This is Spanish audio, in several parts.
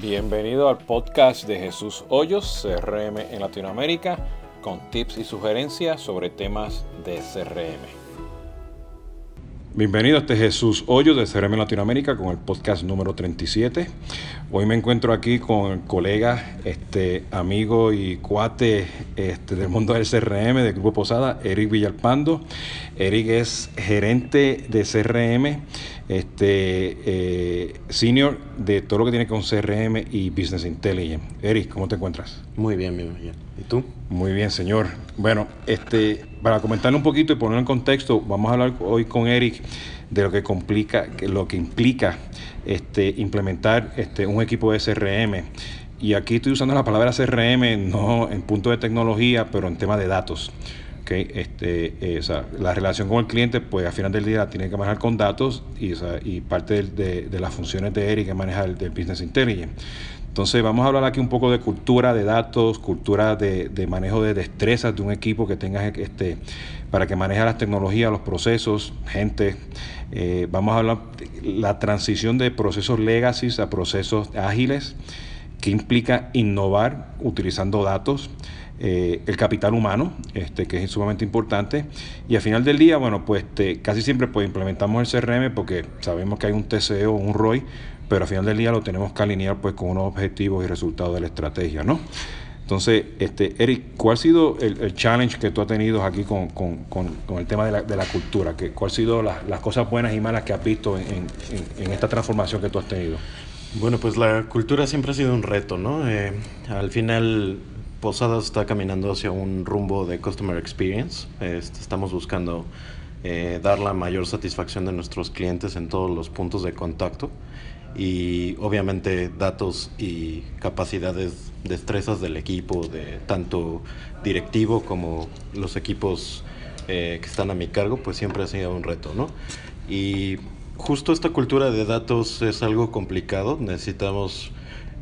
Bienvenido al podcast de Jesús Hoyos, CRM en Latinoamérica, con tips y sugerencias sobre temas de CRM. Bienvenido este Jesús Hoyos de CRM Latinoamérica con el podcast número 37. Hoy me encuentro aquí con el colega, este, amigo y cuate este, del mundo del CRM, del Grupo Posada, Eric Villalpando. Eric es gerente de CRM, este, eh, senior de todo lo que tiene con CRM y Business Intelligence. Eric, ¿cómo te encuentras? Muy bien, bien. ¿Y tú? Muy bien, señor. Bueno, este, para comentarle un poquito y ponerlo en contexto, vamos a hablar hoy con Eric de lo que complica, lo que implica este, implementar este, un equipo de CRM. Y aquí estoy usando la palabra CRM no en punto de tecnología, pero en tema de datos. Este, eh, la relación con el cliente, pues al final del día tiene que manejar con datos y, y parte de, de, las funciones de Eric es manejar el, Business Intelligence. Entonces vamos a hablar aquí un poco de cultura de datos, cultura de, manejo de destrezas de un equipo que tenga este, para que maneje las tecnologías, los procesos, gente. Eh, vamos a hablar de la transición de procesos legacy a procesos ágiles, que implica innovar utilizando datos. Eh, el capital humano, este, que es sumamente importante. Y al final del día, bueno, pues este, casi siempre pues, implementamos el CRM porque sabemos que hay un TCO, un ROI, pero al final del día lo tenemos que alinear pues, con unos objetivos y resultados de la estrategia, ¿no? Entonces, este, Eric, ¿cuál ha sido el, challenge que tú has tenido aquí con, el tema de la, de la cultura? ¿Qué, ¿Cuáles han sido las, cosas buenas y malas que has visto en, esta transformación que tú has tenido? Bueno, pues la cultura siempre ha sido un reto, ¿no? Eh, al final, Posadas está caminando hacia un rumbo de Customer Experience. Este, estamos buscando eh, dar la mayor satisfacción de nuestros clientes en todos los puntos de contacto y obviamente datos y capacidades, destrezas del equipo, de tanto directivo como los equipos eh, que están a mi cargo, pues siempre ha sido un reto, ¿no? Y justo esta cultura de datos es algo complicado, necesitamos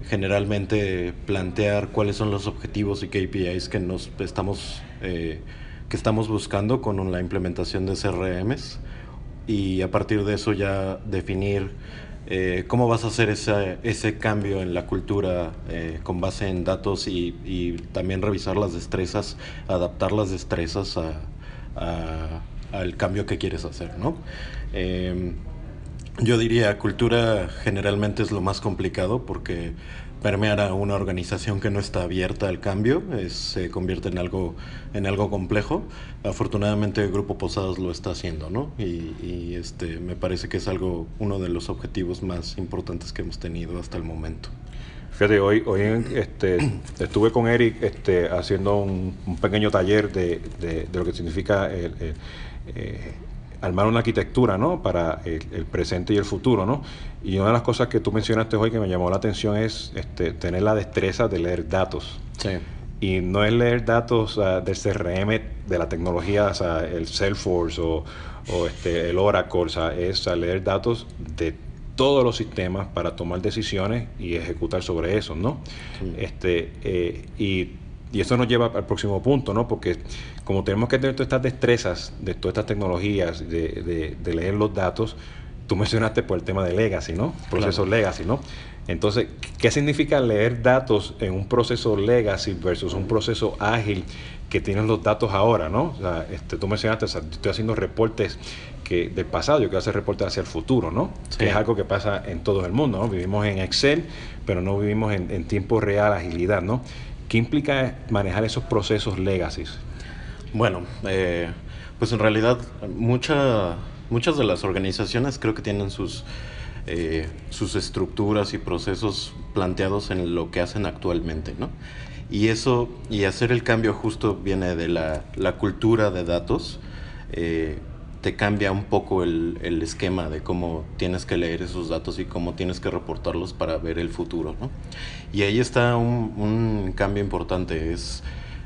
generalmente plantear cuáles son los objetivos y KPIs que nos estamos eh, que estamos buscando con la implementación de CRMs y a partir de eso ya definir eh, ¿Cómo vas a hacer ese, ese cambio en la cultura eh, con base en datos y, también revisar las destrezas, adaptar las destrezas a, al cambio que quieres hacer? ¿no? Eh, yo diría, cultura generalmente es lo más complicado porque permear a una organización que no está abierta al cambio se convierte en algo, en algo complejo. Afortunadamente el Grupo Posadas lo está haciendo, ¿no? Y, este, me parece que es algo, uno de los objetivos más importantes que hemos tenido hasta el momento. Fíjate, hoy, hoy este, estuve con Eric este, haciendo un, pequeño taller de, de, lo que significa el, eh, armar una arquitectura ¿no? para el, presente y el futuro. ¿no? Y una de las cosas que tú mencionaste hoy que me llamó la atención es este, tener la destreza de leer datos. Sí. Y no es leer datos del CRM, de la tecnología, o sea, el Salesforce o, o este, el Oracle, o sea, es leer datos de todos los sistemas para tomar decisiones y ejecutar sobre eso, ¿no? Este, eh, y y eso nos lleva al próximo punto, ¿no? Porque como tenemos que tener todas estas destrezas de todas estas tecnologías, de, de, leer los datos, tú mencionaste por el tema de legacy, ¿no? Procesos legacy, ¿no? Entonces, ¿qué significa leer datos en un proceso legacy versus un proceso ágil que tienen los datos ahora, ¿no? O sea, este, tú mencionaste, o sea, yo estoy haciendo reportes que del pasado, yo quiero hacer reportes hacia el futuro, ¿no? Que es algo que pasa en todo el mundo, ¿no? Vivimos en Excel, pero no vivimos en, en tiempo real, agilidad, ¿no? ¿Qué implica manejar esos procesos legacy? Bueno, eh, pues en realidad mucha, muchas de las organizaciones creo que tienen sus, eh, sus estructuras y procesos planteados en lo que hacen actualmente, ¿no? Y eso, y hacer el cambio justo viene de la, la cultura de datos. Eh, te cambia un poco el, el, esquema de cómo tienes que leer esos datos y cómo tienes que reportarlos para ver el futuro. ¿no? Y ahí está un, un cambio importante. Es,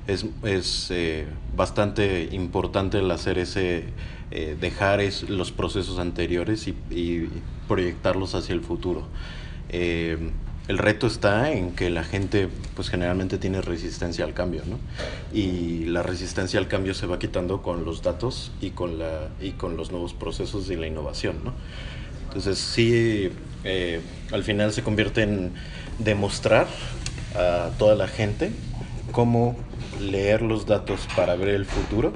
es, es eh, bastante importante el hacer ese, eh, dejar es, los procesos anteriores y, proyectarlos hacia el futuro. Eh, el reto está en que la gente pues generalmente tiene resistencia al cambio, ¿no? Y la resistencia al cambio se va quitando con los datos y con, la, y con los nuevos procesos y la innovación, ¿no? Entonces sí, Eh, al final se convierte en demostrar a toda la gente cómo leer los datos para ver el futuro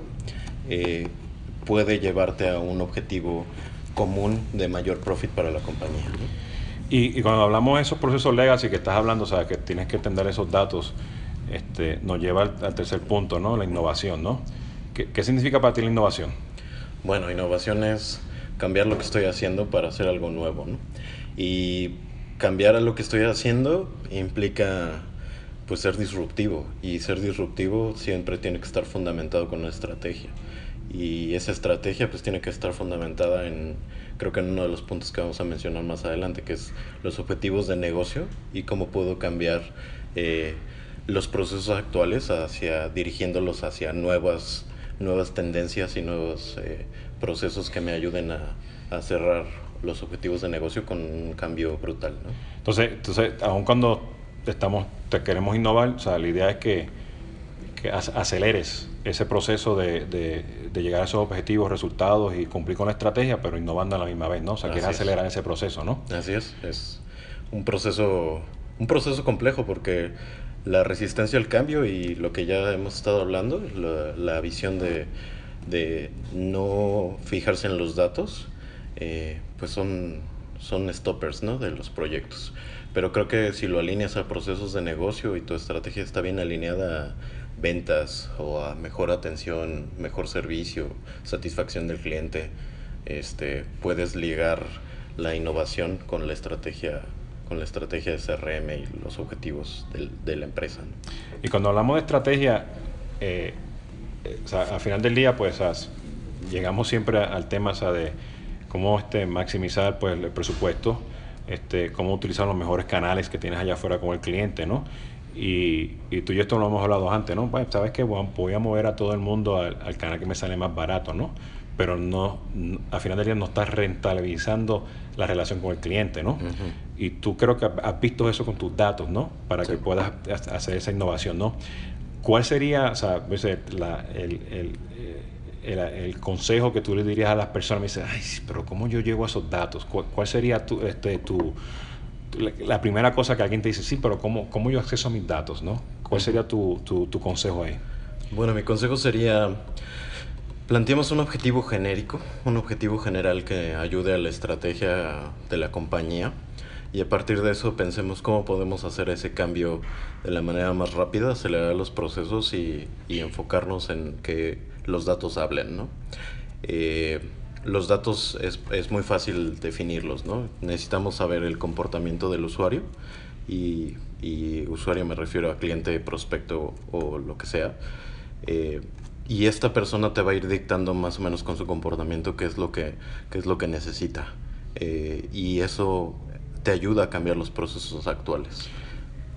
eh, puede llevarte a un objetivo común de mayor profit para la compañía. Y, cuando hablamos de esos procesos legacy que estás hablando, o sea, que tienes que entender esos datos, este, nos lleva al, tercer punto, ¿no? La innovación, ¿no? ¿Qué, ¿Qué, significa para ti la innovación? Bueno, innovación es cambiar lo que estoy haciendo para hacer algo nuevo, ¿no? Y cambiar a lo que estoy haciendo implica pues ser disruptivo y ser disruptivo siempre tiene que estar fundamentado con una estrategia y esa estrategia pues tiene que estar fundamentada en creo que en uno de los puntos que vamos a mencionar más adelante que es los objetivos de negocio y cómo puedo cambiar eh, los procesos actuales hacia dirigiéndolos hacia nuevas nuevas tendencias y nuevos eh, procesos que me ayuden a, cerrar los objetivos de negocio con un cambio brutal ¿no? entonces entonces aun cuando estamos te queremos innovar o sea la idea es que, que aceleres ese proceso de, de, de, llegar a esos objetivos, resultados y cumplir con la estrategia, pero innovando a la misma vez, ¿no? O sea, quieres acelerar ese proceso, ¿no? Así es, es un proceso, un proceso complejo porque la resistencia al cambio y lo que ya hemos estado hablando, la, la visión de, de, no fijarse en los datos, eh, pues son, son stoppers, ¿no? De los proyectos. Pero creo que si lo alineas a procesos de negocio y tu estrategia está bien alineada ventas o a mejor atención, mejor servicio, satisfacción del cliente, este, puedes ligar la innovación con la estrategia con la estrategia de CRM y los objetivos de, de la empresa. Y cuando hablamos de estrategia, eh, o sea, al final del día, pues llegamos siempre al tema o de cómo este, maximizar pues, el presupuesto, este, cómo utilizar los mejores canales que tienes allá afuera con el cliente, ¿no? Y, y, tú y esto lo hemos hablado antes, ¿no? Pues, ¿sabes qué? Voy a mover a todo el mundo al, al, canal que me sale más barato, ¿no? Pero no, no, al final del día no estás rentabilizando la relación con el cliente, ¿no? Uh -huh. Y tú creo que has visto eso con tus datos, ¿no? Para sí. que puedas hacer esa innovación, ¿no? ¿Cuál sería, o sea, la, el, el, el, el, consejo que tú le dirías a las personas? Me dicen, ay, pero ¿cómo yo llego a esos datos? ¿Cuál, cuál sería tu, este, tu la primera cosa que alguien te dice, sí, pero ¿cómo, cómo yo acceso a mis datos? ¿no? ¿Cuál sería tu, tu, tu consejo ahí? Bueno, mi consejo sería, planteemos un objetivo genérico, un objetivo general que ayude a la estrategia de la compañía y a partir de eso pensemos cómo podemos hacer ese cambio de la manera más rápida, acelerar los procesos y, y enfocarnos en que los datos hablen, ¿no? Eh, los datos es, es, muy fácil definirlos, ¿no? Necesitamos saber el comportamiento del usuario y, y usuario me refiero a cliente, prospecto o lo que sea. Eh, y esta persona te va a ir dictando más o menos con su comportamiento qué es lo que, qué es lo que necesita. Eh, y eso te ayuda a cambiar los procesos actuales.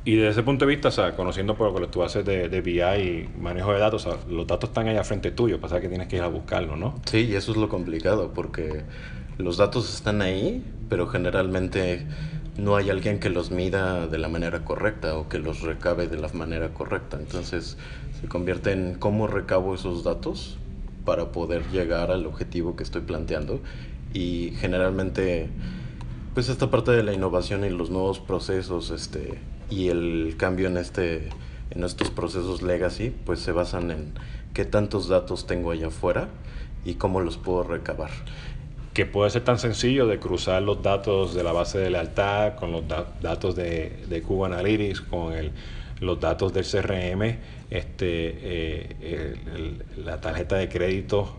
Y desde ese punto de vista, o sea, conociendo por lo que tú haces de, de BI y manejo de datos, o sea, los datos están allá frente tuyo, pasa que tienes que ir a buscarlos, ¿no? Sí, y eso es lo complicado, porque los datos están ahí, pero generalmente no hay alguien que los mida de la manera correcta o que los recabe de la manera correcta. Entonces se convierte en cómo recabo esos datos para poder llegar al objetivo que estoy planteando. Y generalmente, pues esta parte de la innovación y los nuevos procesos, este, y el cambio en este en estos procesos legacy pues se basan en qué tantos datos tengo allá afuera y cómo los puedo recabar. Que puede ser tan sencillo de cruzar los datos de la base de lealtad con los da datos de, de Cuba Analytics con el, los datos del CRM este eh, el, el, la tarjeta de crédito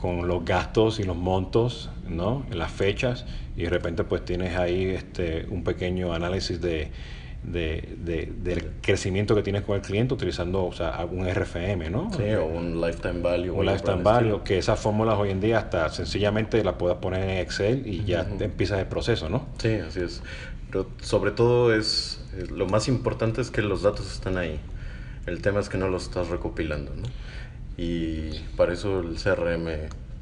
con los gastos y los montos no las fechas y de repente pues tienes ahí este un pequeño análisis de de, de, del crecimiento que tienes con el cliente utilizando o sea, un RFM, ¿no? Sí, o un lifetime value. Un lifetime value, que esas fórmulas hoy en día hasta sencillamente las puedas poner en Excel y ya uh -huh. empiezas el proceso, ¿no? Sí, así es. Pero sobre todo es, es, lo más importante es que los datos están ahí. El tema es que no los estás recopilando, ¿no? Y para eso el CRM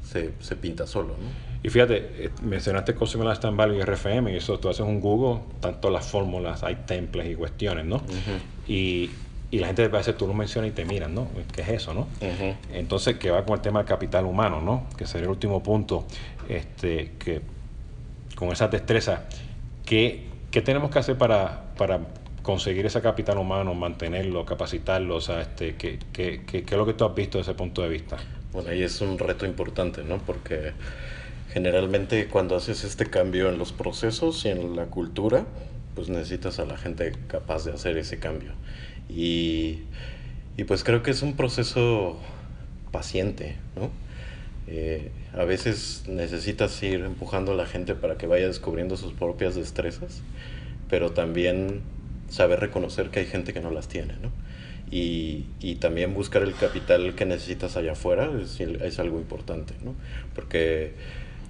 se, se pinta solo, ¿no? Y fíjate, eh, mencionaste Customer Lifetime Value y RFM, y eso tú haces un Google, tanto las fórmulas, hay templates y cuestiones, ¿no? Uh -huh. y, y, la gente a veces tú lo mencionas y te miran, ¿no? ¿Qué es eso, no? Uh -huh. Entonces, que va con el tema del capital humano, ¿no? Que sería el último punto, este, que con esas destrezas, ¿qué, qué tenemos que hacer para, para conseguir ese capital humano, mantenerlo, capacitarlo? O sea, este, ¿qué, qué, qué, qué es lo que tú has visto desde ese punto de vista? Bueno, ahí es un reto importante, ¿no? Porque generalmente cuando haces este cambio en los procesos y en la cultura, pues necesitas a la gente capaz de hacer ese cambio. Y, y pues creo que es un proceso paciente, ¿no? Eh, a veces necesitas ir empujando a la gente para que vaya descubriendo sus propias destrezas, pero también saber reconocer que hay gente que no las tiene, ¿no? Y, y también buscar el capital que necesitas allá afuera es, algo importante, ¿no? Porque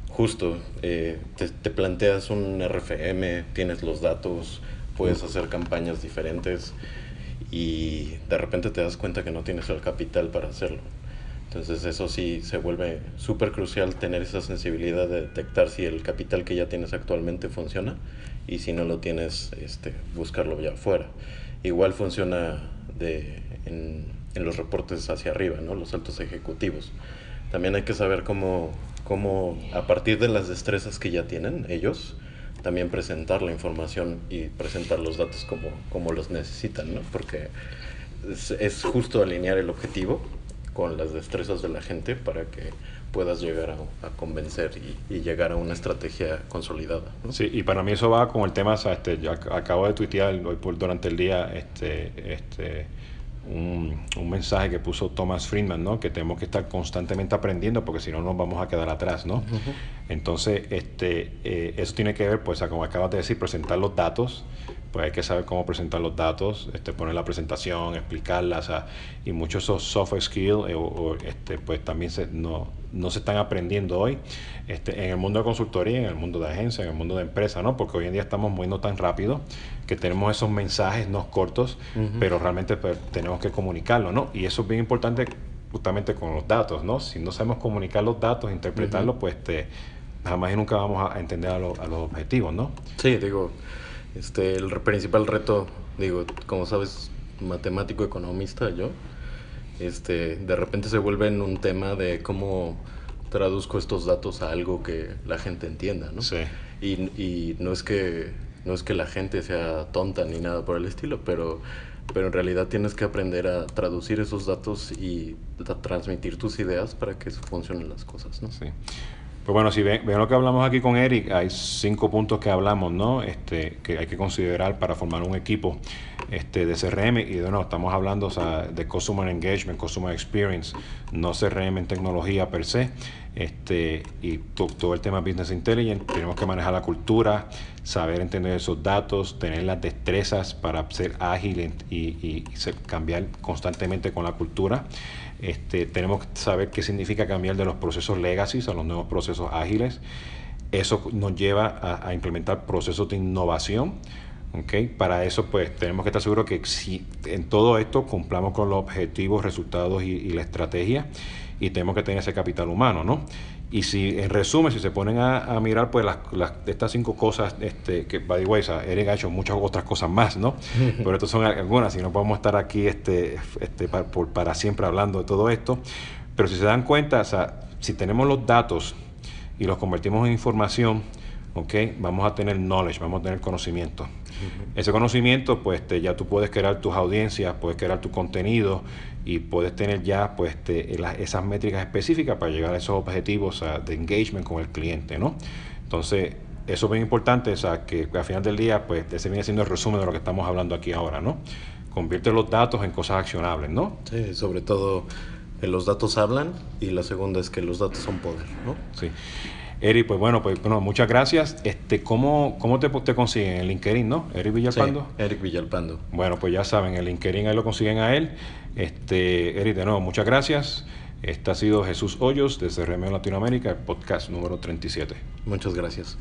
justo eh, te, te, planteas un RFM, tienes los datos, puedes hacer campañas diferentes y de repente te das cuenta que no tienes el capital para hacerlo. Entonces eso sí se vuelve súper crucial tener esa sensibilidad de detectar si el capital que ya tienes actualmente funciona y si no lo tienes, este, buscarlo ya afuera. Igual funciona de, en, en los reportes hacia arriba, ¿no? los altos ejecutivos. También hay que saber cómo cómo a partir de las destrezas que ya tienen ellos, también presentar la información y presentar los datos como, como los necesitan, ¿no? Porque es, es, justo alinear el objetivo con las destrezas de la gente para que puedas llegar a, a convencer y, y, llegar a una estrategia consolidada. ¿no? Sí, y para mí eso va con el tema, o sea, este, yo acabo de tuitear hoy por, durante el día este, este, un, un, mensaje que puso Thomas Friedman, ¿no? Que tenemos que estar constantemente aprendiendo porque si no nos vamos a quedar atrás, ¿no? Uh -huh. Entonces, este, eh, eso tiene que ver, pues, como acabas de decir, presentar los datos, pues hay que saber cómo presentar los datos, este, poner la presentación, explicarla, o sea, y muchos esos software skills, eh, o, o, este, pues también se, no, no se están aprendiendo hoy este, en el mundo de consultoría, en el mundo de agencia, en el mundo de empresa, ¿no? Porque hoy en día estamos moviendo tan rápido que tenemos esos mensajes no cortos, uh -huh. pero realmente pues, tenemos que comunicarlo, ¿no? Y eso es bien importante justamente con los datos, ¿no? Si no sabemos comunicar los datos, interpretarlos, uh -huh. pues este, jamás y nunca vamos a entender a, lo, a los objetivos, ¿no? Sí, digo, este, el principal reto, digo, como sabes, matemático economista yo, este, de repente se vuelve en un tema de cómo traduzco estos datos a algo que la gente entienda, ¿no? Sí. Y, y no es que no es que la gente sea tonta ni nada por el estilo, pero pero en realidad tienes que aprender a traducir esos datos y a transmitir tus ideas para que funcionen las cosas, ¿no? Sí. Pues bueno, si ven, ven, lo que hablamos aquí con Eric, hay cinco puntos que hablamos, ¿no? Este, que hay que considerar para formar un equipo este, de CRM y de estamos hablando o sea, de Customer Engagement, Customer Experience, no CRM en tecnología per se, este, y to, todo el tema Business Intelligence, tenemos que manejar la cultura, saber entender esos datos, tener las destrezas para ser ágil y, cambiar constantemente con la cultura. Este, tenemos que saber qué significa cambiar de los procesos legacy a los nuevos procesos ágiles. Eso nos lleva a, a implementar procesos de innovación. Okay. Para eso, pues tenemos que estar seguros que si en todo esto cumplamos con los objetivos, resultados y, y la estrategia y tenemos que tener ese capital humano, ¿no? Y si, en resumen, si se ponen a, a mirar, pues las, las, estas cinco cosas, este, que, by the way, o sea, Eric ha hecho muchas otras cosas más, ¿no? Pero estas son algunas, si no podemos estar aquí este, este, para, por, para siempre hablando de todo esto. Pero si se dan cuenta, o sea, si tenemos los datos y los convertimos en información, ¿ok? Vamos a tener knowledge, vamos a tener conocimiento. Ese conocimiento, pues te, ya tú puedes crear tus audiencias, puedes crear tu contenido y puedes tener ya pues te, las, esas métricas específicas para llegar a esos objetivos de engagement con el cliente, ¿no? Entonces, eso es bien importante, o sea, que al final del día, pues ese viene siendo el resumen de lo que estamos hablando aquí ahora, ¿no? Convierte los datos en cosas accionables, ¿no? Sí, sobre todo los datos hablan y la segunda es que los datos son poder, ¿no? Sí. Eric, pues bueno, pues bueno, muchas gracias. Este, ¿Cómo, cómo te, te consiguen? En LinkedIn, ¿no? Eric Villalpando. Sí, Eric Villalpando. Bueno, pues ya saben, en LinkedIn ahí lo consiguen a él. Este, Eric, de nuevo, muchas gracias. Este ha sido Jesús Hoyos desde Remeo Latinoamérica, el podcast número 37. Muchas gracias.